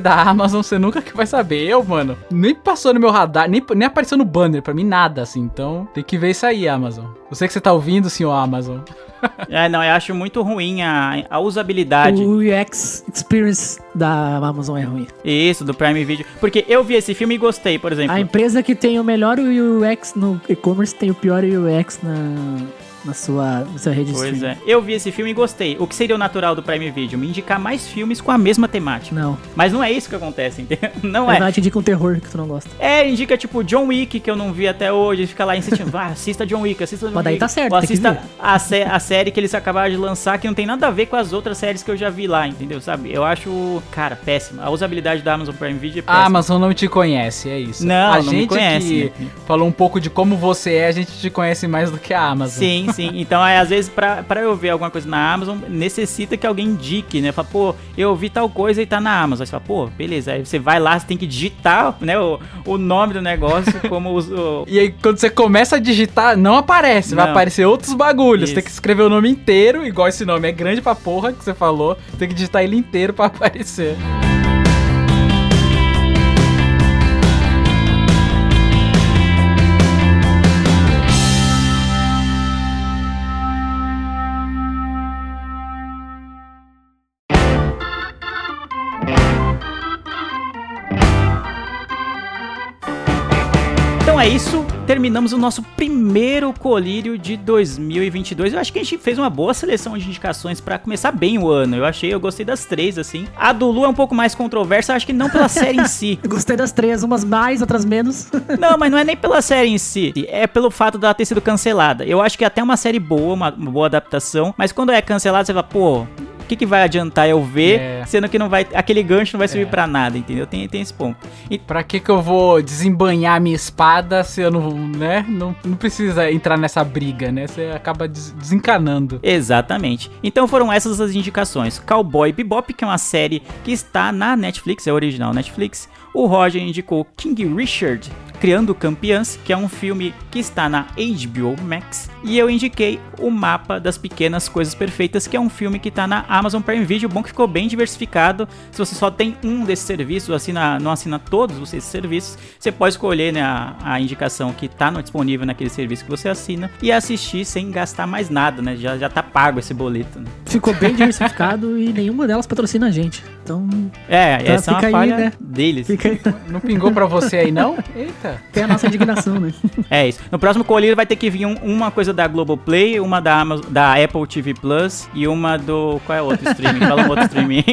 da Amazon, você nunca que vai saber. Eu, mano, nem passou no meu radar, nem, nem apareceu no banner pra mim nada, assim. Então, tem que ver isso aí, Amazon. Eu sei que você tá ouvindo, senhor Amazon. É, não, eu acho muito ruim a, a usabilidade. O UX Experience da Amazon é ruim. Isso, do Prime Video. Porque eu vi esse filme e gostei, por exemplo. A empresa que tem o melhor UX no e-commerce tem o pior UX na, na sua, na sua rede de Pois streaming. é. Eu vi esse filme e gostei. O que seria o natural do Prime Video? Me indicar mais filmes com a mesma temática. Não. Mas não é isso que acontece, entendeu? Não Na é. verdade, indica um terror que tu não gosta. É, indica tipo John Wick, que eu não vi até hoje. Fica lá insistindo, vai, assista John Wick, assista John Mas daí Wick. tá certo, Ou tem que assista ver. a, sé- a série que eles acabaram de lançar, que não tem nada a ver com as outras séries que eu já vi lá, entendeu? Sabe? Eu acho, cara, péssima. A usabilidade da Amazon Prime Video é péssima. A Amazon não te conhece, é isso. Não, a não me gente conhece, que né? falou um pouco de como você é, a gente te conhece mais do que a Amazon. Sim, sim. Então, é, às vezes, pra, pra eu ver alguma coisa na Amazon, necessita que alguém indique, né? Fala, pô, eu vi tal coisa e tá na Amazon. Aí você fala, pô, beleza. Aí você vai lá, você tem que digitar, né, o, o nome do negócio, como os. o- E aí, quando você começa a digitar, não aparece, vai Não. aparecer outros bagulhos. Isso. Tem que escrever o nome inteiro, igual esse nome é grande pra porra que você falou. Tem que digitar ele inteiro pra aparecer. Isso, terminamos o nosso primeiro colírio de 2022. Eu acho que a gente fez uma boa seleção de indicações pra começar bem o ano. Eu achei, eu gostei das três, assim. A do Lu é um pouco mais controversa, acho que não pela série em si. Gostei das três, umas mais, outras menos. Não, mas não é nem pela série em si, é pelo fato dela ter sido cancelada. Eu acho que é até uma série boa, uma, uma boa adaptação, mas quando é cancelada, você fala, pô. O que, que vai adiantar eu ver, É. sendo que não vai. Aquele gancho não vai servir pra nada, entendeu? Tem, tem esse ponto. E Pra que que eu vou desembanhar minha espada se eu não, né? Não, não precisa entrar nessa briga, né? Você acaba des- desencanando. Exatamente. Então foram essas as indicações. Cowboy Bebop, que é uma série que está na Netflix, é original Netflix. O Roger indicou King Richard. Criando Campeãs, que é um filme que está na HBO Max. E eu indiquei O Mapa das Pequenas Coisas Perfeitas, que é um filme que está na Amazon Prime Video. Bom que ficou bem diversificado. Se você só tem um desses serviços, assina, não assina todos esses serviços, você pode escolher né, a, a indicação que está disponível naquele serviço que você assina e assistir sem gastar mais nada, né? Já, já tá pago esse boleto. Né? Ficou bem diversificado e nenhuma delas patrocina a gente. Então. É, Então essa é uma fica aí, falha né? deles. Fica. Não pingou pra você aí, não? Eita. Tem a nossa indignação, né? É isso. No próximo colírio vai ter que vir um- uma coisa da Globoplay, uma da, Amazon, da Apple TV Plus e uma do. Qual é o outro streaming? Fala um outro streaming.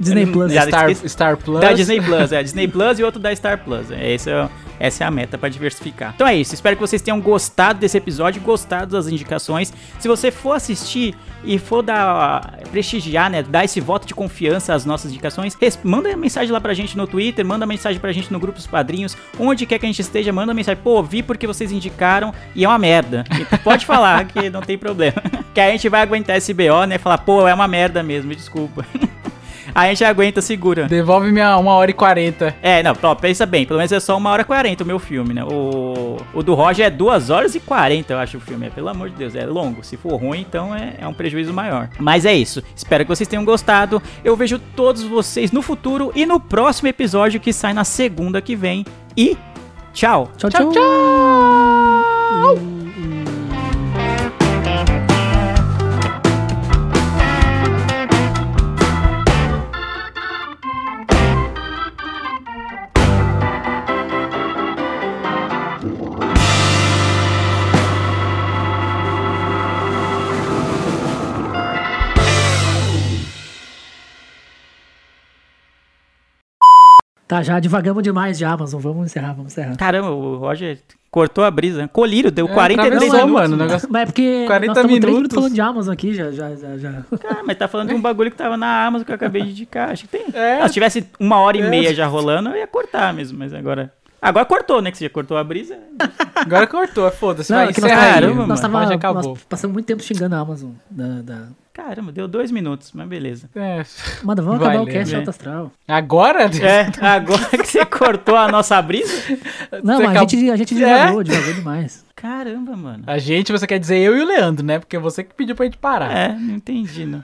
Disney Plus. Já Star. Star Plus. Da Disney Plus, é. Disney Plus e outro da Star Plus. É, esse é, o- essa é a meta pra diversificar. Então é isso. Espero que vocês tenham gostado desse episódio, gostado das indicações. Se você for assistir e for dar prestigiar, né, dar esse voto de confiança às nossas indicações, manda mensagem lá pra gente no Twitter, manda mensagem pra gente no grupo dos padrinhos, onde quer que a gente esteja, manda mensagem. Pô, vi porque vocês indicaram e é uma merda. E pode falar que não tem problema. Que a gente vai aguentar esse BO, né, falar, pô, é uma merda mesmo, desculpa. Aí a gente aguenta, segura. Devolve minha 1 hora e 40. É, não, ó, pensa bem, pelo menos é só uma hora e 40 o meu filme, né? O, o do Roger é 2 horas e 40, eu acho o filme. É, pelo amor de Deus, é longo. Se for ruim, então é, é um prejuízo maior. Mas é isso. Espero que vocês tenham gostado. Eu vejo todos vocês no futuro e no próximo episódio que sai na segunda que vem. E tchau! Tchau, tchau. Já divagamos demais de Amazon. Vamos encerrar, vamos encerrar. Caramba, o Roger cortou a brisa. né? Colírio, deu É, 43 atravessou, minutos. mano, negócio- Mas é porque 40 nós estamos 3 minutos minutos. falando de Amazon aqui, já, já, já, já. Cara, mas tá falando de um bagulho que tava na Amazon que eu acabei de indicar. Acho que tem. É. Ah, se tivesse uma hora e É. meia já rolando, eu ia cortar mesmo, mas agora. Agora cortou, né? Que você já cortou a brisa. Agora cortou, foda-se. Não, Vai é que nós, Caramba, nós, tava, já acabou. nós passamos muito tempo xingando a Amazon. Da, da... Caramba, deu dois minutos, mas beleza. É. Manda, vamos Vai, acabar o Lê. cast É. alto astral. Agora? É, agora que você cortou a nossa brisa. Não, a acabou- gente, a gente É? divagou, divagou demais. Caramba, mano. A gente, você quer dizer eu e o Leandro, né? Porque é você que pediu pra gente parar. É, não entendi, não.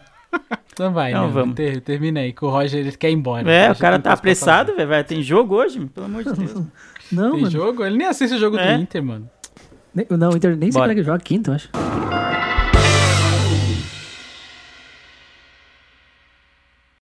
Então vai, Então Leandro, vamos. ter- termina aí, que o Roger ele quer ir embora. É, o cara tá apressado, velho. Tem jogo hoje? Pelo amor de Deus. Não. Tem mano. jogo? Ele nem assiste o jogo É. do Inter, mano. Não, o Inter nem sei Bora. como é que joga quinto, eu acho.